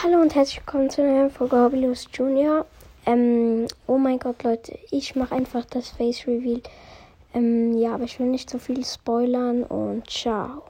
Hallo und herzlich willkommen zu einer neuen Folge Hobbylos Junior. Ähm, oh mein Gott, Leute, ich mache einfach das Face Reveal. Ähm, ja, aber ich will nicht so viel spoilern und ciao.